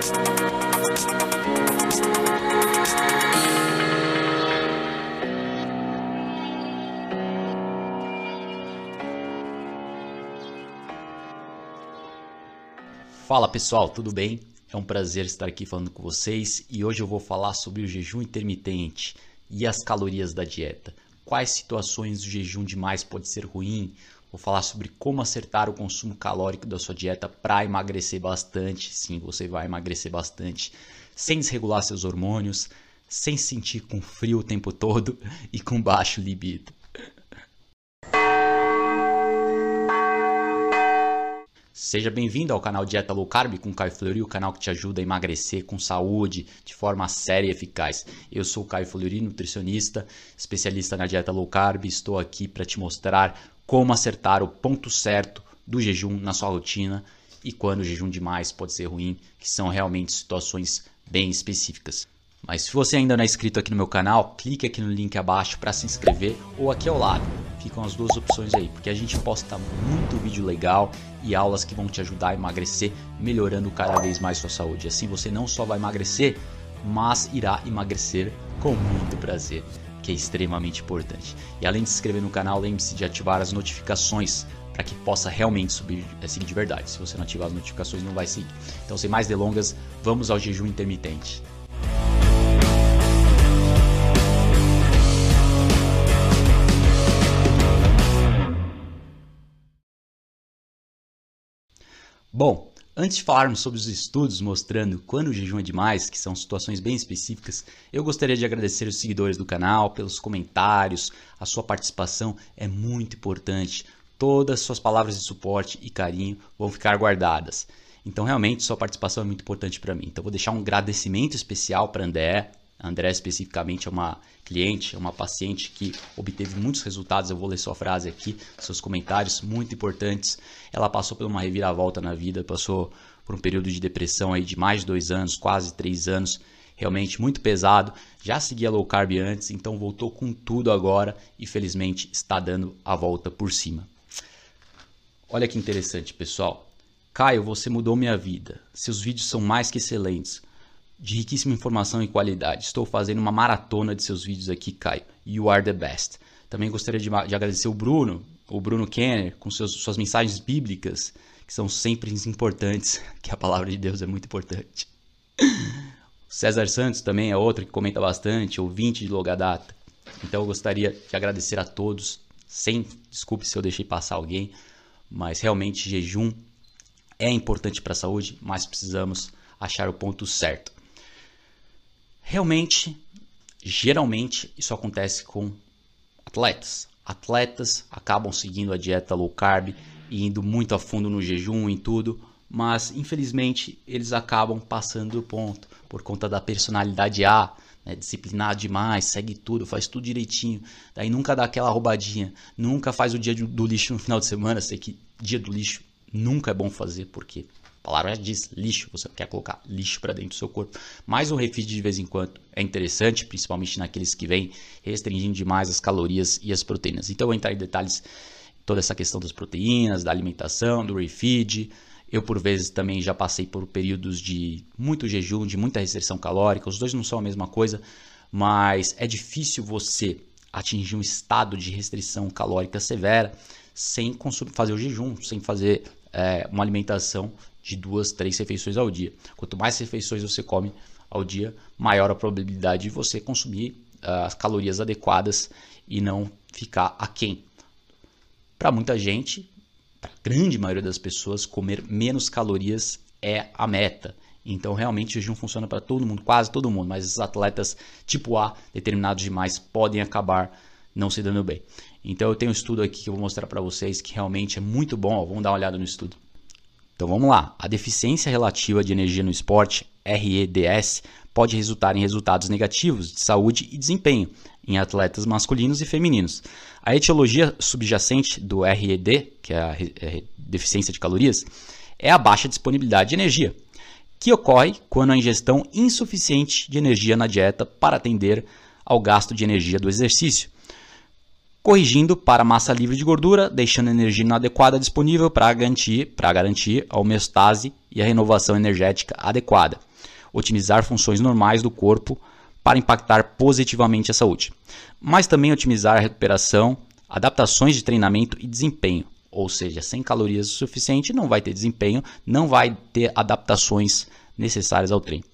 Fala pessoal, tudo bem? É um prazer estar aqui falando com vocês e hoje eu vou falar sobre o jejum intermitente e as calorias da dieta. Quais situações o jejum demais pode ser ruim? Vou falar sobre como acertar o consumo calórico da sua dieta para emagrecer bastante. Sim, você vai emagrecer bastante sem desregular seus hormônios, sem sentir com frio o tempo todo e com baixo libido. Seja bem-vindo ao canal Dieta Low Carb com Caio Fleury, o canal que te ajuda a emagrecer com saúde, de forma séria e eficaz. Eu sou o Caio Fleury, nutricionista, especialista na dieta low carb, estou aqui para te mostrar como acertar o ponto certo do jejum na sua rotina e quando o jejum demais pode ser ruim, que são realmente situações bem específicas. Mas se você ainda não é inscrito aqui no meu canal, clique aqui no link abaixo para se inscrever ou aqui ao lado. Ficam as duas opções aí, porque a gente posta muito vídeo legal e aulas que vão te ajudar a emagrecer, melhorando cada vez mais sua saúde. Assim você não só vai emagrecer, mas irá emagrecer com muito prazer, que é extremamente importante. E além de se inscrever no canal, lembre-se de ativar as notificações para que possa realmente subir, seguir de verdade. Se você não ativar as notificações, não vai seguir. Então, sem mais delongas, vamos ao jejum intermitente. Bom, antes de falarmos sobre os estudos mostrando quando o jejum é demais, que são situações bem específicas, eu gostaria de agradecer os seguidores do canal pelos comentários, a sua participação é muito importante. Todas as suas palavras de suporte e carinho vão ficar guardadas. Então, realmente, sua participação é muito importante para mim. Então, vou deixar um agradecimento especial para André, a André especificamente é uma cliente, é uma paciente que obteve muitos resultados. Eu vou ler sua frase aqui, seus comentários muito importantes. Ela passou por uma reviravolta na vida, passou por um período de depressão aí de mais de dois anos, quase três anos, realmente muito pesado. Já seguia low carb antes, então voltou com tudo agora e felizmente está dando a volta por cima. Olha que interessante, pessoal. Caio, você mudou minha vida. Seus vídeos são mais que excelentes de riquíssima informação e qualidade. Estou fazendo uma maratona de seus vídeos aqui, Caio. You are the best. Também gostaria de, de agradecer o Bruno, o Bruno Kenner, com seus, suas mensagens bíblicas, que são sempre importantes, que a palavra de Deus é muito importante. César Santos também é outro que comenta bastante, ouvinte de longa data. Então eu gostaria de agradecer a todos, sem desculpe se eu deixei passar alguém, mas realmente jejum é importante para a saúde, mas precisamos achar o ponto certo. Realmente, geralmente, isso acontece com atletas. Atletas acabam seguindo a dieta low carb e indo muito a fundo no jejum e tudo, mas infelizmente eles acabam passando do ponto por conta da personalidade A, né, disciplinado demais, segue tudo, faz tudo direitinho, daí nunca dá aquela roubadinha, nunca faz o dia do lixo no final de semana, sei que dia do lixo nunca é bom fazer porque a palavra diz lixo, você quer colocar lixo para dentro do seu corpo. Mas um refeed de vez em quando é interessante, principalmente naqueles que vêm restringindo demais as calorias e as proteínas. Então eu vou entrar em detalhes toda essa questão das proteínas, da alimentação, do refeed. Eu por vezes também já passei por períodos de muito jejum, de muita restrição calórica. Os dois não são a mesma coisa, mas é difícil você atingir um estado de restrição calórica severa sem fazer o jejum, sem fazer é, uma alimentação de duas, três refeições ao dia. Quanto mais refeições você come ao dia, maior a probabilidade de você consumir uh, as calorias adequadas e não ficar aquém. Para muita gente, para a grande maioria das pessoas, comer menos calorias é a meta. Então, realmente, o jejum funciona para todo mundo, quase todo mundo, mas os atletas tipo A, determinados demais, podem acabar não se dando bem. Então, eu tenho um estudo aqui que eu vou mostrar para vocês que realmente é muito bom. Ó, vamos dar uma olhada no estudo. Então vamos lá. A deficiência relativa de energia no esporte, REDS, pode resultar em resultados negativos de saúde e desempenho em atletas masculinos e femininos. A etiologia subjacente do RED, que é a é deficiência de calorias, é a baixa disponibilidade de energia, que ocorre quando a ingestão insuficiente de energia na dieta para atender ao gasto de energia do exercício corrigindo para massa livre de gordura, deixando energia inadequada disponível para garantir, garantir a homeostase e a renovação energética adequada. otimizar funções normais do corpo para impactar positivamente a saúde, mas também otimizar a recuperação, adaptações de treinamento e desempenho. Ou seja, sem calorias o suficiente não vai ter desempenho, não vai ter adaptações necessárias ao treino.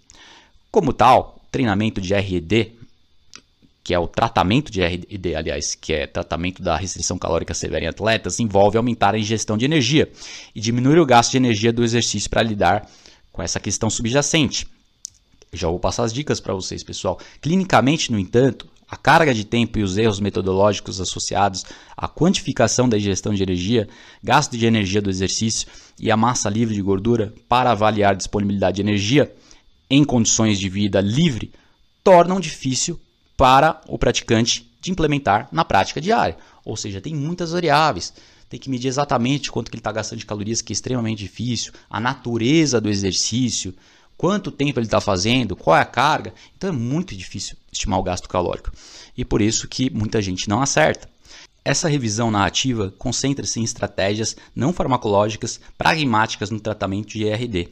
Como tal, treinamento de RED, que é o tratamento de RED, aliás, que é tratamento da restrição calórica severa em atletas, envolve aumentar a ingestão de energia e diminuir o gasto de energia do exercício para lidar com essa questão subjacente. Já vou passar as dicas para vocês, pessoal. Clinicamente, no entanto, a carga de tempo e os erros metodológicos associados à quantificação da ingestão de energia, gasto de energia do exercício e a massa livre de gordura para avaliar disponibilidade de energia em condições de vida livre tornam difícil para o praticante de implementar na prática diária. Ou seja, tem muitas variáveis. Tem que medir exatamente quanto que ele está gastando de calorias, que é extremamente difícil, a natureza do exercício, quanto tempo ele está fazendo, qual é a carga. Então é muito difícil estimar o gasto calórico. E por isso que muita gente não acerta. Essa revisão narrativa concentra-se em estratégias não farmacológicas pragmáticas no tratamento de IRD,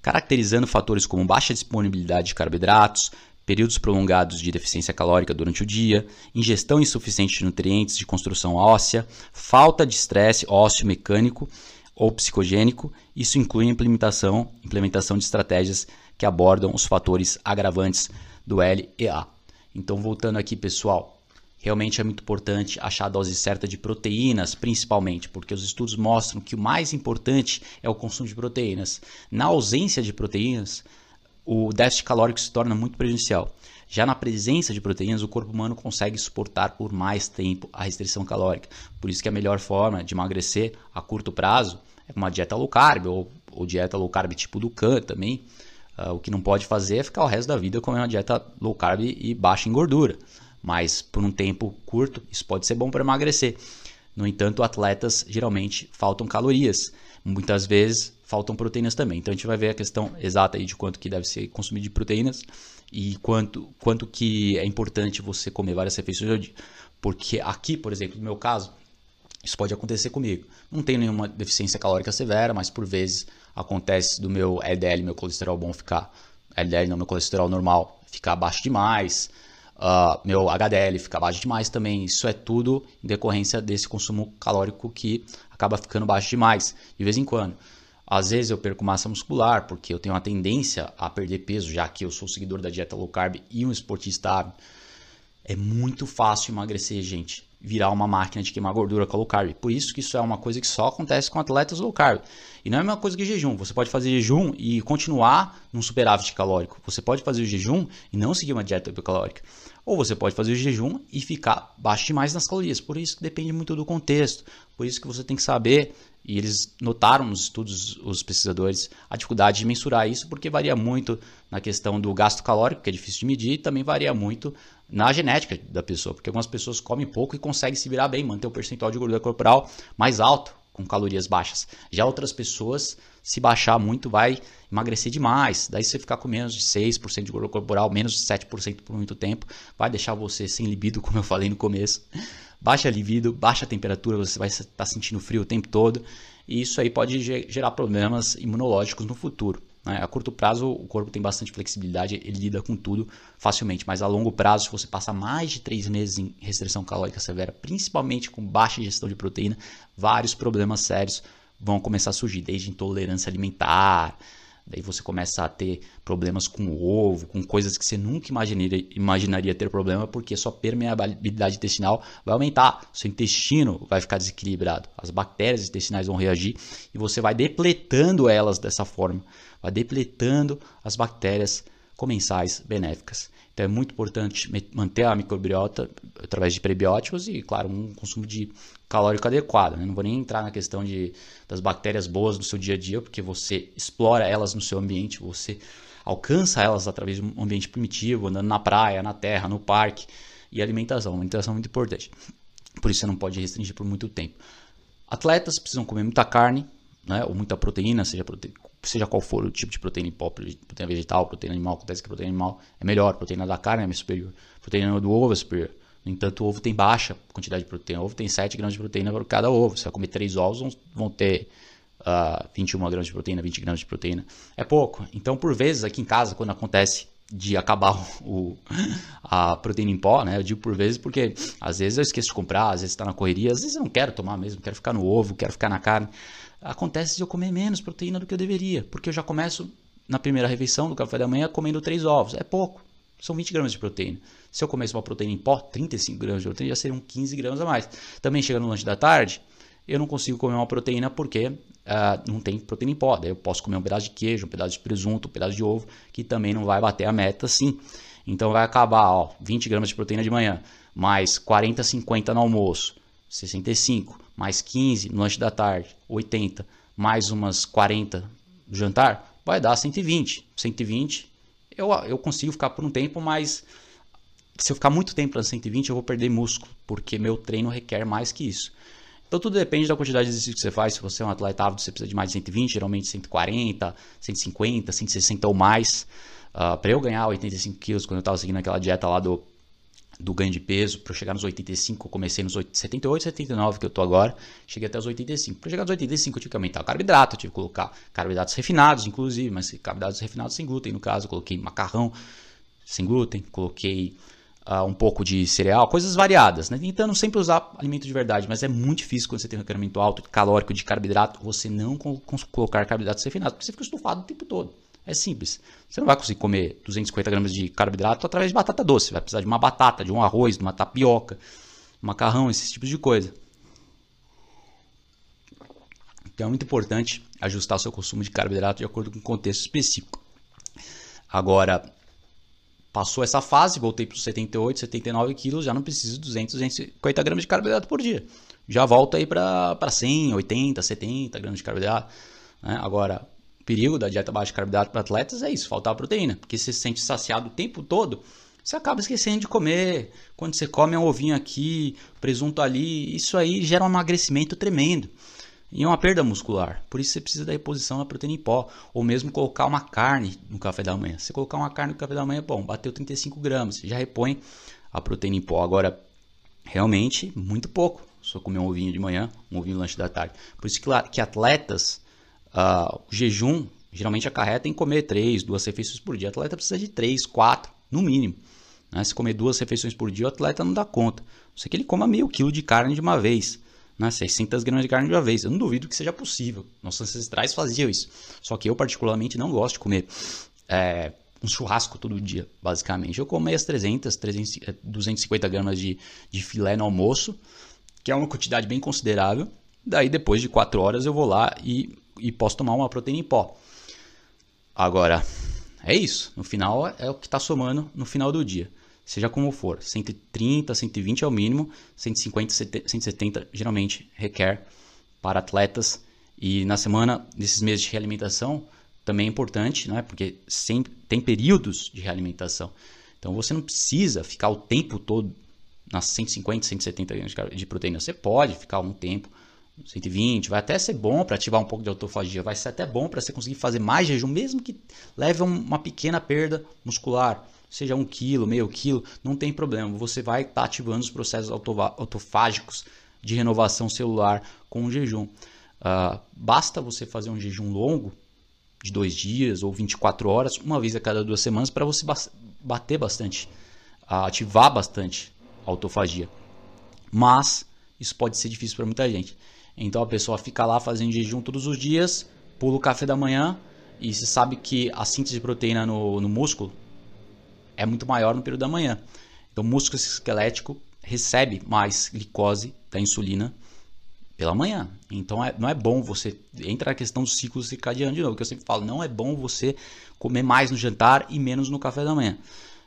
caracterizando fatores como baixa disponibilidade de carboidratos, períodos prolongados de deficiência calórica durante o dia, ingestão insuficiente de nutrientes de construção óssea, falta de estresse ósseo mecânico ou psicogênico. Isso inclui a implementação, implementação de estratégias que abordam os fatores agravantes do LEA. Então, voltando aqui, pessoal, realmente é muito importante achar a dose certa de proteínas, principalmente, porque os estudos mostram que o mais importante é o consumo de proteínas. Na ausência de proteínas, o déficit calórico se torna muito prejudicial. Já na presença de proteínas, o corpo humano consegue suportar por mais tempo a restrição calórica. Por isso que a melhor forma de emagrecer a curto prazo é uma dieta low carb ou, ou dieta low carb tipo do Can também. Uh, o que não pode fazer é ficar o resto da vida comendo uma dieta low carb e baixa em gordura. Mas por um tempo curto, isso pode ser bom para emagrecer. No entanto, atletas geralmente faltam calorias. Muitas vezes faltam proteínas também. Então a gente vai ver a questão exata aí de quanto que deve ser consumido de proteínas e quanto, quanto que é importante você comer várias refeições ao dia. Porque aqui, por exemplo, no meu caso, isso pode acontecer comigo. Não tenho nenhuma deficiência calórica severa, mas por vezes acontece do meu LDL, meu colesterol bom ficar LDL não, meu colesterol normal ficar baixo demais, uh, meu HDL ficar baixo demais também. Isso é tudo em decorrência desse consumo calórico que acaba ficando baixo demais de vez em quando. Às vezes eu perco massa muscular porque eu tenho uma tendência a perder peso, já que eu sou seguidor da dieta low carb e um esportista. É muito fácil emagrecer, gente. Virar uma máquina de queimar gordura com low carb. Por isso que isso é uma coisa que só acontece com atletas low carb. E não é a mesma coisa que jejum. Você pode fazer jejum e continuar num superávit calórico. Você pode fazer o jejum e não seguir uma dieta hipercalórica. Ou você pode fazer o jejum e ficar baixo demais nas calorias. Por isso que depende muito do contexto. Por isso que você tem que saber e eles notaram nos estudos, os pesquisadores, a dificuldade de mensurar isso, porque varia muito na questão do gasto calórico, que é difícil de medir, e também varia muito na genética da pessoa, porque algumas pessoas comem pouco e conseguem se virar bem, manter o percentual de gordura corporal mais alto, com calorias baixas. Já outras pessoas, se baixar muito, vai emagrecer demais. Daí, você ficar com menos de 6% de gordura corporal, menos de 7% por muito tempo, vai deixar você sem libido, como eu falei no começo baixa libido, baixa temperatura, você vai estar tá sentindo frio o tempo todo, e isso aí pode gerar problemas imunológicos no futuro. Né? A curto prazo, o corpo tem bastante flexibilidade, ele lida com tudo facilmente, mas a longo prazo, se você passar mais de três meses em restrição calórica severa, principalmente com baixa ingestão de proteína, vários problemas sérios vão começar a surgir, desde intolerância alimentar, Daí você começa a ter problemas com o ovo, com coisas que você nunca imaginaria, imaginaria ter problema, porque sua permeabilidade intestinal vai aumentar, seu intestino vai ficar desequilibrado, as bactérias intestinais vão reagir e você vai depletando elas dessa forma, vai depletando as bactérias comensais benéficas. Então é muito importante manter a microbiota através de prebióticos e, claro, um consumo de calórico adequado. Né? Não vou nem entrar na questão de, das bactérias boas no seu dia a dia, porque você explora elas no seu ambiente, você alcança elas através de um ambiente primitivo, andando na praia, na terra, no parque. E alimentação, alimentação é muito importante. Por isso você não pode restringir por muito tempo. Atletas precisam comer muita carne, né, ou muita proteína, seja, prote... seja qual for o tipo de proteína pop, proteína vegetal, proteína animal, acontece que proteína animal é melhor, proteína da carne é superior, proteína do ovo é superior. No entanto, o ovo tem baixa quantidade de proteína. O ovo tem 7 gramas de proteína por cada ovo. Você vai comer 3 ovos, vão ter uh, 21 gramas de proteína, 20 gramas de proteína. É pouco. Então, por vezes, aqui em casa, quando acontece de acabar o, a proteína em pó, né? Eu digo por vezes porque às vezes eu esqueço de comprar, às vezes está na correria, às vezes eu não quero tomar mesmo, quero ficar no ovo, quero ficar na carne. Acontece de eu comer menos proteína do que eu deveria, porque eu já começo na primeira refeição do café da manhã comendo três ovos. É pouco, são 20 gramas de proteína. Se eu comesse uma proteína em pó, 35 gramas de proteína, já seriam 15 gramas a mais. Também chega no lanche da tarde, eu não consigo comer uma proteína porque uh, não tem proteína em pó. Daí eu posso comer um pedaço de queijo, um pedaço de presunto, um pedaço de ovo, que também não vai bater a meta sim. Então vai acabar, ó, 20 gramas de proteína de manhã, mais 40, 50 no almoço, 65, mais 15 no lanche da tarde, 80, mais umas 40 no jantar, vai dar 120. 120 eu, eu consigo ficar por um tempo, mas se eu ficar muito tempo na 120 eu vou perder músculo, porque meu treino requer mais que isso. Então tudo depende da quantidade de exercício que você faz. Se você é um atleta ávido, você precisa de mais de 120, geralmente 140, 150, 160 ou mais. Uh, ah, para eu ganhar 85 quilos, quando eu estava seguindo aquela dieta lá do, do ganho de peso, para eu chegar nos 85, eu comecei nos 78, 79 que eu tô agora, cheguei até os 85. Para chegar nos 85 eu tive que aumentar o carboidrato, eu tive que colocar carboidratos refinados, inclusive, mas carboidratos refinados sem glúten, no caso, coloquei macarrão sem glúten, coloquei uh, um pouco de cereal, coisas variadas, né? Tentando sempre usar alimento de verdade, mas é muito difícil quando você tem um requerimento alto calórico de carboidrato, você não colocar carboidratos refinados, porque você fica estufado o tempo todo. É simples. Você não vai conseguir comer 250 gramas de carboidrato através de batata doce. Vai precisar de uma batata, de um arroz, de uma tapioca, macarrão, esses tipos de coisa. Então é muito importante ajustar o seu consumo de carboidrato de acordo com o contexto específico. Agora, Passou essa fase, voltei para os 78, 79 quilos, já não preciso de 200, 250 gramas de carboidrato por dia. Já volto aí para 100, 80, 70 gramas de carboidrato. Né? Agora, perigo da dieta baixa de carboidrato para atletas é isso, faltar proteína. Porque você se sente saciado o tempo todo, você acaba esquecendo de comer. Quando você come um ovinho aqui, presunto ali, isso aí gera um emagrecimento tremendo e uma perda muscular. Por isso você precisa da reposição da proteína em pó, ou mesmo colocar uma carne no café da manhã. Se colocar uma carne no café da manhã, bom, bateu 35 gramas, já repõe a proteína em pó. Agora, realmente, muito pouco. Só comer um ovinho de manhã, um ovinho no lanche da tarde. Por isso que, que atletas, uh, o jejum geralmente acarreta em comer 3, duas refeições por dia. O atleta precisa de 3, 4, no mínimo. Né? Se comer duas refeições por dia, o atleta não dá conta. Só que ele coma meio quilo de carne de uma vez né, 600 gramas de carne de uma vez. Eu não duvido que seja possível. Nossos ancestrais faziam isso. Só que eu, particularmente, não gosto de comer é, um churrasco todo dia, basicamente. Eu como as 300, 300 250 gramas de, de filé no almoço, que é uma quantidade bem considerável. Daí, depois de 4 horas, eu vou lá e, e posso tomar uma proteína em pó. Agora, é isso. No final, é o que está somando no final do dia seja como for, 130, 120 é o mínimo, 150, 170 geralmente requer para atletas. E na semana, nesses meses de realimentação, também é importante, né? porque sempre tem períodos de realimentação. Então você não precisa ficar o tempo todo nas 150, 170 gramas de proteína. Você pode ficar um tempo, 120, vai até ser bom para ativar um pouco de autofagia, vai ser até bom para você conseguir fazer mais jejum, mesmo que leve uma pequena perda muscular seja um quilo, meio quilo, não tem problema. Você vai estar tá ativando os processos autofágicos de renovação celular com o jejum. Uh, basta você fazer um jejum longo, de dois dias ou 24 horas, uma vez a cada duas semanas, para você bater bastante, ativar bastante a autofagia. Mas isso pode ser difícil para muita gente. Então a pessoa fica lá fazendo jejum todos os dias, pula o café da manhã e se sabe que a síntese de proteína no, no músculo é muito maior no período da manhã. Então, o músculo esquelético recebe mais glicose da insulina pela manhã. Então, é, não é bom você. Entra na questão do ciclo circadiano de novo, que eu sempre falo, não é bom você comer mais no jantar e menos no café da manhã.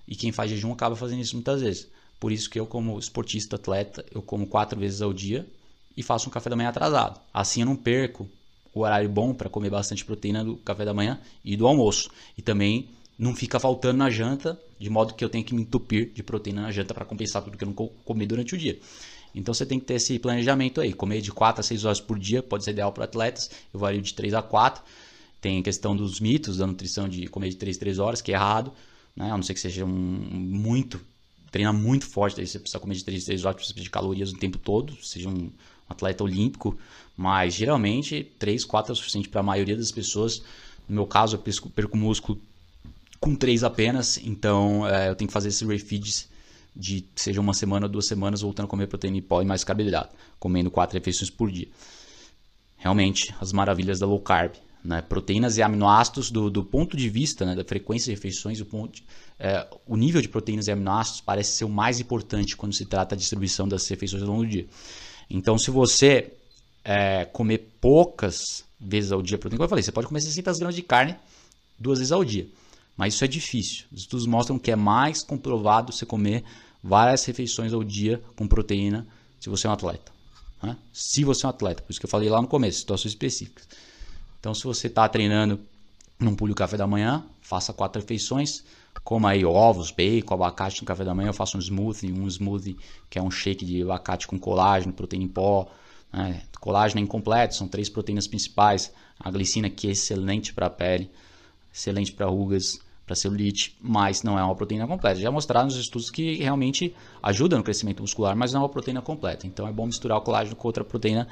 E quem faz jejum acaba fazendo isso muitas vezes. Por isso que eu, como esportista atleta, eu como quatro vezes ao dia e faço um café da manhã atrasado. Assim eu não perco o horário bom para comer bastante proteína do café da manhã e do almoço. E também não fica faltando na janta, de modo que eu tenho que me entupir de proteína na janta para compensar tudo que eu não comi durante o dia. Então você tem que ter esse planejamento aí, comer de 4 a 6 horas por dia, pode ser ideal para atletas, eu vario de 3 a 4. Tem a questão dos mitos da nutrição de comer de 3 a 3 horas, que é errado, né? a não ser que seja um, muito, treinar muito forte, aí você precisa comer de 3 a 3 horas, precisa de calorias o tempo todo, seja um, atleta olímpico, mas geralmente 3, 4 é o suficiente para a maioria das pessoas. No meu caso, eu perco músculo com 3 apenas, então é, eu tenho que fazer esses refeeds de seja uma semana, duas semanas, voltando a comer proteína em pó e mais carboidrato, comendo 4 refeições por dia. Realmente, as maravilhas da low carb. Né? Proteínas e aminoácidos, do, do ponto de vista né, da frequência de refeições, o, ponto, é, o nível de proteínas e aminoácidos parece ser o mais importante quando se trata da distribuição das refeições ao longo do dia. Então, se você é, comer poucas vezes ao dia proteína, como eu falei, você pode comer 600 gramas de carne duas vezes ao dia. Mas isso é difícil. Os estudos mostram que é mais comprovado você comer várias refeições ao dia com proteína se você é um atleta. Né? Se você é um atleta, por isso que eu falei lá no começo, situações específicas. Então, se você está treinando, não pule o café da manhã, faça quatro refeições, coma aí ovos, bacon, abacate no café da manhã. Eu faço um smoothie, um smoothie que é um shake de abacate com colágeno, proteína em pó, né? colágeno incompleto, são três proteínas principais. A glicina que é excelente para a pele, excelente para rugas, para celulite, mas não é uma proteína completa. Já mostraram nos estudos que realmente ajuda no crescimento muscular, mas não é uma proteína completa. Então é bom misturar o colágeno com outra proteína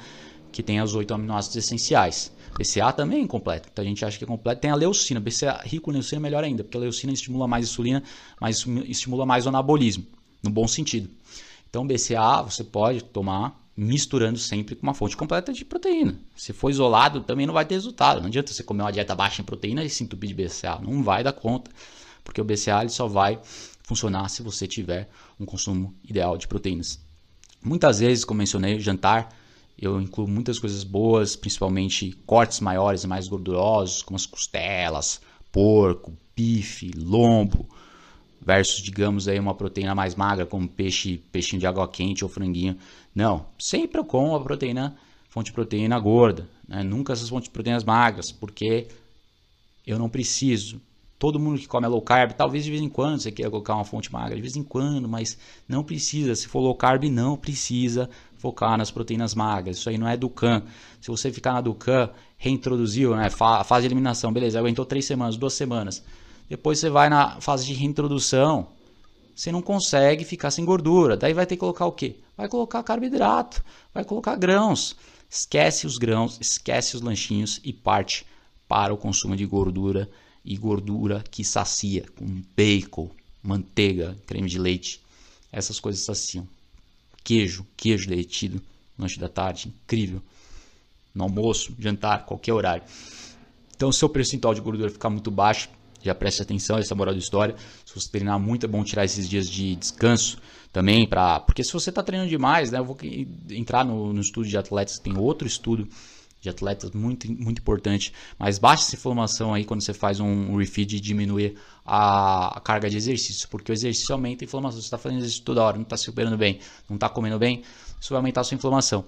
que tem os oito aminoácidos essenciais. BCA também é incompleto. Então a gente acha que é completo. Tem a leucina. BCA rico em leucina é melhor ainda, porque a leucina estimula mais insulina, mas estimula mais o anabolismo, no bom sentido. Então BCA você pode tomar misturando sempre com uma fonte completa de proteína. Se for isolado, também não vai ter resultado. Não adianta você comer uma dieta baixa em proteína e se entupir de BCA. Não vai dar conta, porque o BCA ele só vai funcionar se você tiver um consumo ideal de proteínas. Muitas vezes, como mencionei, jantar eu incluo muitas coisas boas, principalmente cortes maiores e mais gordurosos, como as costelas, porco, bife, lombo, versus, digamos, aí uma proteína mais magra, como peixe, peixinho de água quente ou franguinho. Não, sempre eu como a proteína, fonte de proteína gorda, né? nunca essas fontes de proteínas magras, porque eu não preciso. Todo mundo que come low carb, talvez de vez em quando você queira colocar uma fonte magra, de vez em quando, mas não precisa. Se for low carb, não precisa focar nas proteínas magras. Isso aí não é Ducan. Se você ficar na Ducan, reintroduziu, né? Fase de eliminação, beleza, aguentou três semanas, duas semanas. Depois você vai na fase de reintrodução, você não consegue ficar sem gordura. Daí vai ter que colocar o quê? Vai colocar carboidrato, vai colocar grãos. Esquece os grãos, esquece os lanchinhos e parte para o consumo de gordura e gordura que sacia, com bacon, manteiga, creme de leite. Essas coisas saciam queijo, queijo derretido, lanche da tarde, incrível. No almoço, jantar, qualquer horário. Então, se o percentual de gordura ficar muito baixo, já preste atenção, essa é a moral da história. Se você treinar muito, é bom tirar esses dias de descanso também, pra, porque se você está treinando demais, né, eu vou entrar no, no estudo de atletas, tem outro estudo de atletas muito, muito importante. Mas baixa essa informação aí quando você faz um refeed e diminuir a, carga de exercício, porque o exercício aumenta a inflamação. Você está fazendo exercício toda hora, não está se recuperando bem, não está comendo bem, isso vai aumentar a sua inflamação.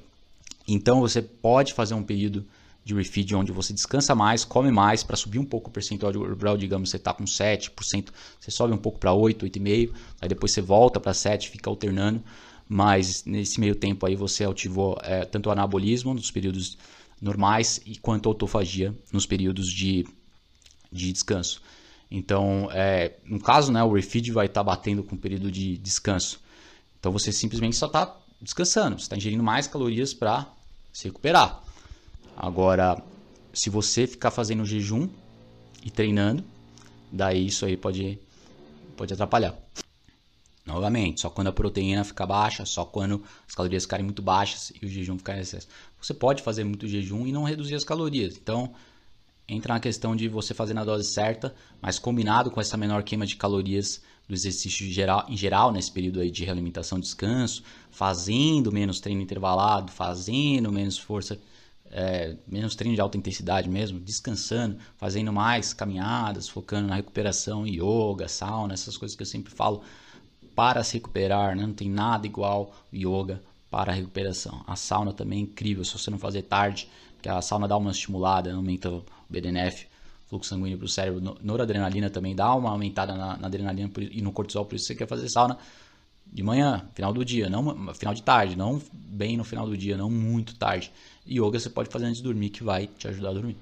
Então você pode fazer um período de refeed onde você descansa mais, come mais para subir um pouco o percentual de digamos, você está com 7%, você sobe um pouco para 8, 8,5%, aí depois você volta para 7, fica alternando, mas nesse meio tempo aí você ativou é, tanto o anabolismo nos períodos normais e quanto a autofagia nos períodos de, de descanso. Então, é, no caso, né, o refeed vai estar tá batendo com o período de descanso. Então, você simplesmente só está descansando, você está ingerindo mais calorias para se recuperar. Agora, se você ficar fazendo jejum e treinando, daí isso aí pode, pode atrapalhar. Novamente, só quando a proteína fica baixa, só quando as calorias ficarem muito baixas e o jejum ficar em excesso. Você pode fazer muito jejum e não reduzir as calorias. Então, entra na questão de você fazer na dose certa, mas combinado com essa menor queima de calorias do exercício geral, em geral, nesse período aí de realimentação descanso, fazendo menos treino intervalado, fazendo menos força, é, menos treino de alta intensidade mesmo, descansando, fazendo mais caminhadas, focando na recuperação, yoga, sauna, essas coisas que eu sempre falo para se recuperar, né? não tem nada igual yoga para recuperação. A sauna também é incrível, se você não fazer tarde, porque a sauna dá uma estimulada, aumenta o BDNF, fluxo sanguíneo para o cérebro, noradrenalina também dá uma aumentada na, na adrenalina e no cortisol, por isso você quer fazer sauna de manhã, final do dia, não final de tarde, não bem no final do dia, não muito tarde. Yoga você pode fazer antes de dormir, que vai te ajudar a dormir.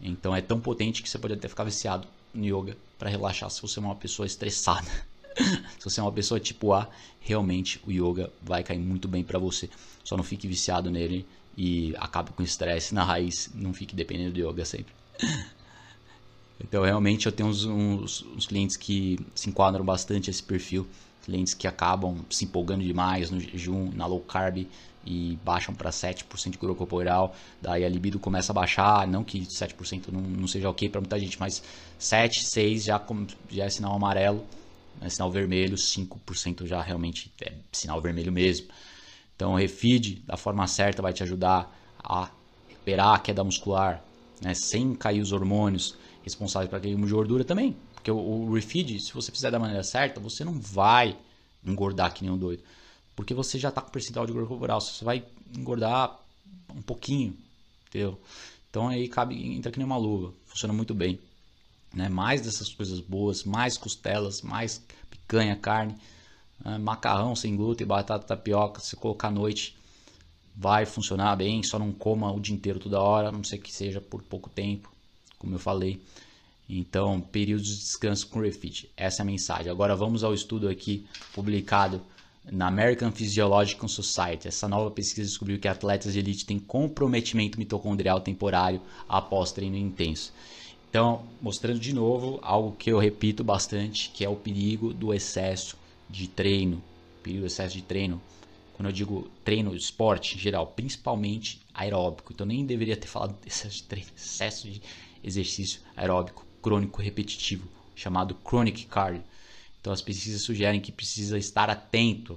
Então é tão potente que você pode até ficar viciado no yoga para relaxar se você é uma pessoa estressada. Se você é uma pessoa tipo A, realmente o yoga vai cair muito bem para você. Só não fique viciado nele e acabe com estresse na raiz. Não fique dependendo do yoga sempre. Então, realmente, eu tenho uns, uns, uns clientes que se enquadram bastante esse perfil. Clientes que acabam se empolgando demais no jejum, na low carb e baixam para 7% de gordura corporal, daí a libido começa a baixar, não que 7% não, não seja ok para muita gente, mas 7, 6 já, já é sinal amarelo, é sinal vermelho, 5% já realmente é sinal vermelho mesmo. Então refeed da forma certa vai te ajudar a recuperar a queda muscular, né, sem cair os hormônios responsáveis para queima de gordura também. Porque o, o refeed, se você fizer da maneira certa, você não vai engordar que nem um doido porque você já está com percentual de gordura corporal, você vai engordar um pouquinho, entendeu? Então aí cabe, entra que nem uma luva, funciona muito bem. Né? Mais dessas coisas boas, mais costelas, mais picanha, carne, né? macarrão sem glúten, batata tapioca, se colocar à noite vai funcionar bem, só não coma o dia inteiro toda hora, a não ser que seja por pouco tempo, como eu falei. Então, períodos de descanso com refit. Essa é a mensagem. Agora vamos ao estudo aqui publicado na American Physiological Society. Essa nova pesquisa descobriu que atletas de elite têm comprometimento mitocondrial temporário após treino intenso. Então, mostrando de novo algo que eu repito bastante, que é o perigo do excesso de treino. Perigo do excesso de treino. Quando eu digo treino, esporte em geral, principalmente aeróbico. Então, nem deveria ter falado excesso de treino, excesso de exercício aeróbico crônico repetitivo, chamado chronic cardio então as pesquisas sugerem que precisa estar atento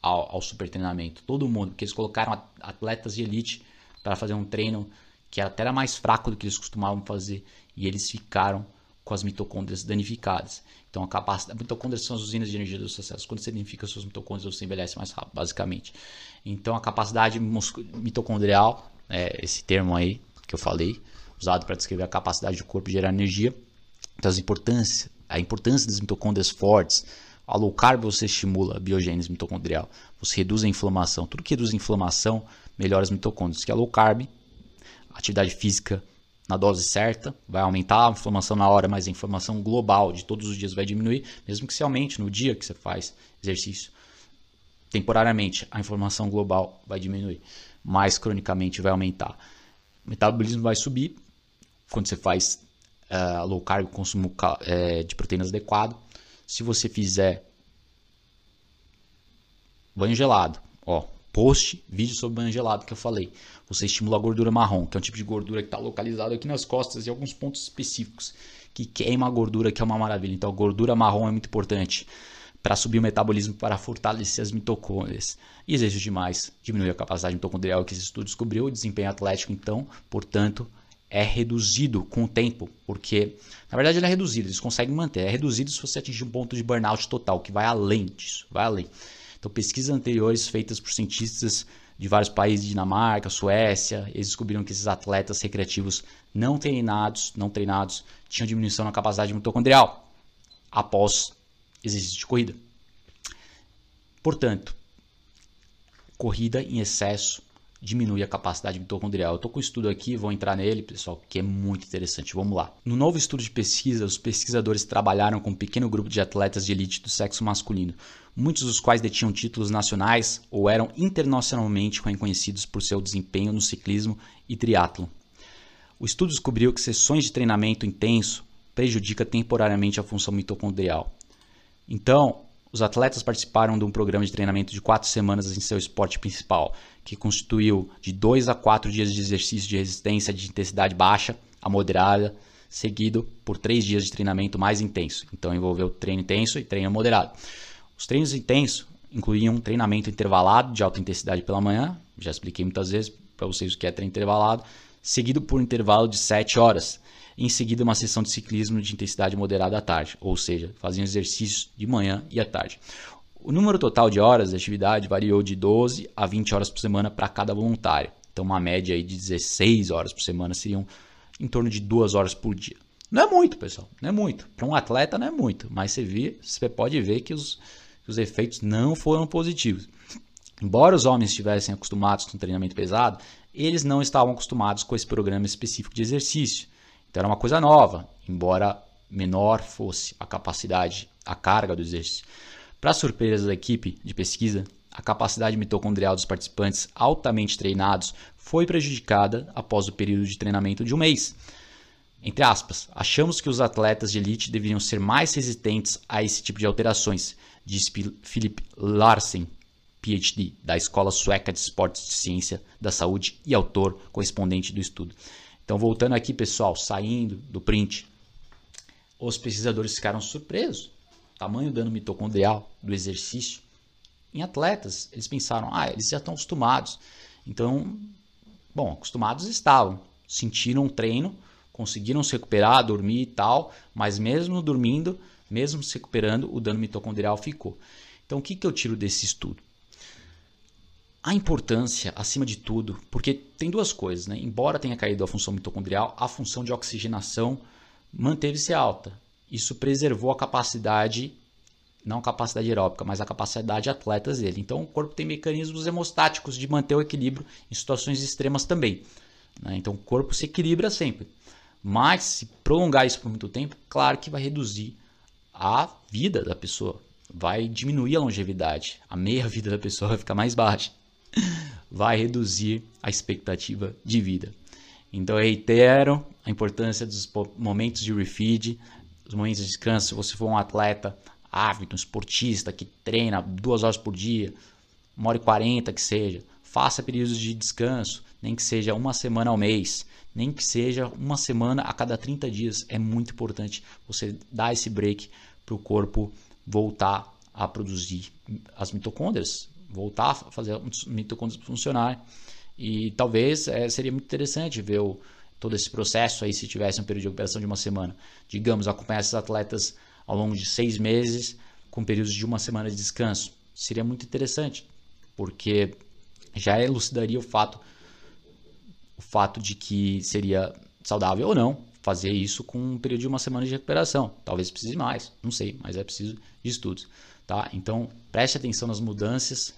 ao, ao supertreinamento. Todo mundo, porque eles colocaram atletas de elite para fazer um treino que até era mais fraco do que eles costumavam fazer e eles ficaram com as mitocôndrias danificadas. Então a capacidade, mitocôndrias são as usinas de energia do sucesso. Quando você danifica suas mitocôndrias, você envelhece mais rápido, basicamente. Então a capacidade mitocondrial, é esse termo aí que eu falei, usado para descrever a capacidade do corpo de gerar energia. Então as importâncias a importância das mitocôndrias fortes. A low carb você estimula a biogênese mitocondrial, você reduz a inflamação. Tudo que reduz a inflamação melhora as mitocôndrias. Que a low carb, atividade física na dose certa, vai aumentar a inflamação na hora, mas a inflamação global de todos os dias vai diminuir, mesmo que se aumente no dia que você faz exercício. Temporariamente, a inflamação global vai diminuir, mas cronicamente vai aumentar. O metabolismo vai subir quando você faz uh, low carb, consumo uh, de proteínas adequado. Se você fizer banho gelado, ó, post, vídeo sobre banho gelado que eu falei. Você estimula a gordura marrom, que é um tipo de gordura que está localizado aqui nas costas e alguns pontos específicos que queima a gordura, que é uma maravilha. Então, a gordura marrom é muito importante para subir o metabolismo, para fortalecer as mitocôndrias. E exercício demais diminui a capacidade mitocondrial que esse estudo descobriu, o desempenho atlético, então, portanto, é reduzido com o tempo, porque na verdade ele é reduzido, eles conseguem manter, é reduzido se você atingir um ponto de burnout total, que vai além disso, vai além. Então, pesquisas anteriores feitas por cientistas de vários países, Dinamarca, Suécia, eles descobriram que esses atletas recreativos não treinados, não treinados, tinham diminuição na capacidade mitocondrial após exercício de corrida. Portanto, corrida em excesso diminui a capacidade mitocondrial. Eu estou com um estudo aqui, vou entrar nele, pessoal, que é muito interessante. Vamos lá. No novo estudo de pesquisa, os pesquisadores trabalharam com um pequeno grupo de atletas de elite do sexo masculino, muitos dos quais detinham títulos nacionais ou eram internacionalmente reconhecidos por seu desempenho no ciclismo e triatlo. O estudo descobriu que sessões de treinamento intenso prejudica temporariamente a função mitocondrial. Então, os atletas participaram de um programa de treinamento de quatro semanas em seu esporte principal, que constituiu de dois a quatro dias de exercício de resistência de intensidade baixa a moderada, seguido por três dias de treinamento mais intenso. Então envolveu treino intenso e treino moderado. Os treinos intensos incluíam treinamento intervalado de alta intensidade pela manhã, já expliquei muitas vezes para vocês o que é treino intervalado, seguido por um intervalo de 7 horas, em seguida uma sessão de ciclismo de intensidade moderada à tarde, ou seja, faziam exercícios de manhã e à tarde. O número total de horas de atividade variou de 12 a 20 horas por semana para cada voluntário. Então, uma média aí de 16 horas por semana seriam em torno de 2 horas por dia. Não é muito, pessoal, não é muito. Para um atleta não é muito, mas você, vê, você pode ver que os, que os efeitos não foram positivos. Embora os homens estivessem acostumados com treinamento pesado, eles não estavam acostumados com esse programa específico de exercício. Então era uma coisa nova, embora menor fosse a capacidade a carga do exercício. Para surpresa da equipe de pesquisa, a capacidade mitocondrial dos participantes altamente treinados foi prejudicada após o período de treinamento de um mês. Entre aspas, achamos que os atletas de elite deveriam ser mais resistentes a esse tipo de alterações, diz Philip Larsen, PhD, da Escola Sueca de Esportes de Ciência da Saúde e autor correspondente do estudo. Então, voltando aqui, pessoal, saindo do print, os pesquisadores ficaram surpresos. Tamanho dano mitocondrial do exercício. Em atletas, eles pensaram, ah, eles já estão acostumados. Então, bom, acostumados estavam. Sentiram um treino, conseguiram se recuperar, dormir e tal, mas mesmo dormindo, mesmo se recuperando, o dano mitocondrial ficou. Então, o que, que eu tiro desse estudo? A importância, acima de tudo, porque tem duas coisas, né? Embora tenha caído a função mitocondrial, a função de oxigenação manteve-se alta. Isso preservou a capacidade, não a capacidade aeróbica, mas a capacidade de atletas dele. Então o corpo tem mecanismos hemostáticos de manter o equilíbrio em situações extremas também. Né? Então o corpo se equilibra sempre. Mas se prolongar isso por muito tempo, claro que vai reduzir a vida da pessoa, vai diminuir a longevidade, a meia vida da pessoa vai ficar mais baixa vai reduzir a expectativa de vida. Então, eu reitero a importância dos momentos de refeed, os momentos de descanso. Se você for um atleta ávido, um esportista que treina duas horas por dia, uma hora e quarenta que seja, faça períodos de descanso, nem que seja uma semana ao mês, nem que seja uma semana a cada 30 dias. É muito importante você dar esse break para o corpo voltar a produzir as mitocôndrias, voltar a fazer mitocôndrias funcionar. E talvez é, seria muito interessante ver o, todo esse processo aí se tivesse um período de recuperação de uma semana. Digamos, acompanhar esses atletas ao longo de seis meses com períodos de uma semana de descanso. Seria muito interessante, porque já elucidaria o fato, o fato de que seria saudável ou não fazer isso com um período de uma semana de recuperação. Talvez precise mais, não sei, mas é preciso de estudos. Tá? Então, preste atenção nas mudanças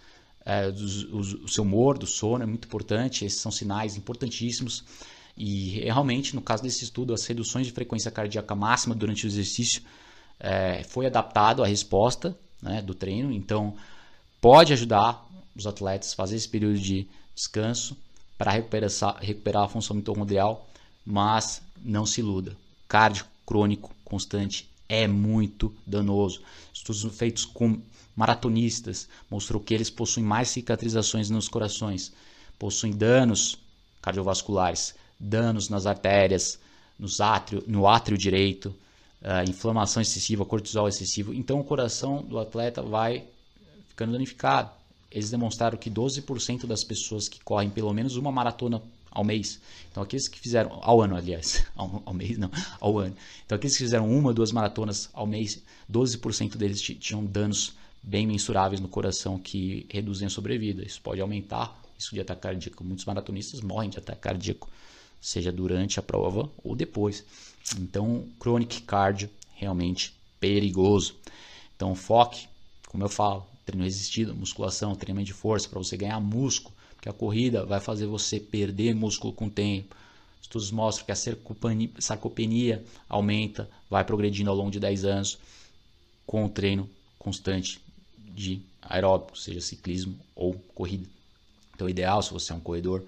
é, do, o, seu humor, do sono, é muito importante. Esses são sinais importantíssimos. E realmente, no caso desse estudo, as reduções de frequência cardíaca máxima durante o exercício é, foi adaptado à resposta né, do treino. Então, pode ajudar os atletas a fazer esse período de descanso para recuperar, recuperar a função mitocondrial, mas não se iluda. Cardio crônico constante é muito danoso. Estudos feitos com maratonistas mostrou que eles possuem mais cicatrizações nos corações, possuem danos cardiovasculares, danos nas artérias, nos átrio, no átrio direito, uh, inflamação excessiva, cortisol excessivo. Então o coração do atleta vai ficando danificado. Eles demonstraram que 12% das pessoas que correm pelo menos uma maratona ao mês. Então, aqueles que fizeram, ao ano, aliás, ao, ao, mês não, ao ano. Então, aqueles que fizeram uma, duas maratonas ao mês, 12% deles tinham danos bem mensuráveis no coração que reduzem a sobrevida. Isso pode aumentar isso de ataque cardíaco. Muitos maratonistas morrem de ataque cardíaco, seja durante a prova ou depois. Então, chronic cardio realmente perigoso. Então, foque, como eu falo, treino resistido, musculação, treinamento de força para você ganhar músculo que a corrida vai fazer você perder músculo com o tempo. Estudos mostram que a sarcopenia aumenta, vai progredindo ao longo de 10 anos com o treino constante de aeróbico, seja ciclismo ou corrida. Então, o ideal, se você é um corredor,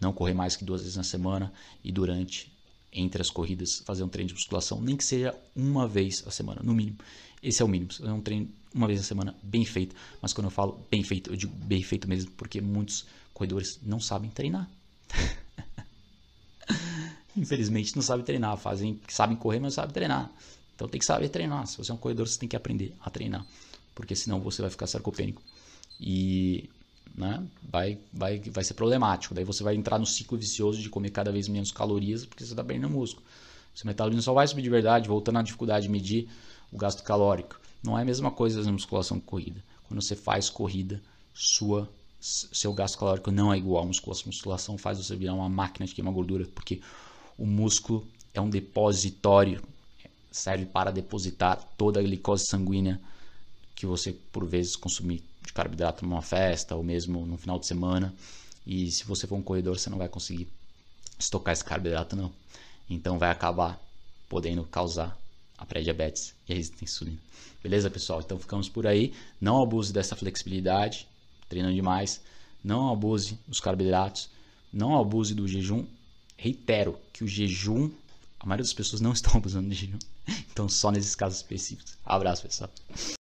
não correr mais que duas vezes na semana e durante, entre as corridas, fazer um treino de musculação, nem que seja uma vez a semana, no mínimo. Esse é o mínimo. É um treino uma vez na semana bem feito. Mas quando eu falo bem feito, eu digo bem feito mesmo, porque muitos corredores não sabem treinar. Infelizmente não sabem treinar, fazem, sabem correr, mas não sabem treinar. Então tem que saber treinar. Se você é um corredor, você tem que aprender a treinar, porque senão você vai ficar sarcopênico e né, vai, vai, vai ser problemático. Daí você vai entrar no ciclo vicioso de comer cada vez menos calorias, porque você está perdendo músculo. Seu metabolismo só vai subir de verdade, voltando à dificuldade de medir o gasto calórico. Não é a mesma coisa na musculação que corrida. Quando você faz corrida, sua seu gasto calórico não é igual à musculação. Musculação faz você virar uma máquina de queimar gordura, porque o músculo é um depositório, serve para depositar toda a glicose sanguínea que você por vezes consumir de carboidrato numa festa ou mesmo no final de semana. E se você for um corredor, você não vai conseguir estocar esse carboidrato não. Então vai acabar podendo causar a pré-diabetes e a resistência à insulina. Beleza, pessoal? Então ficamos por aí. Não abuse dessa flexibilidade, treinando demais. Não abuse dos carboidratos. Não abuse do jejum. Reitero que o jejum, a maioria das pessoas não estão abusando do jejum. Então, só nesses casos específicos. Abraço, pessoal.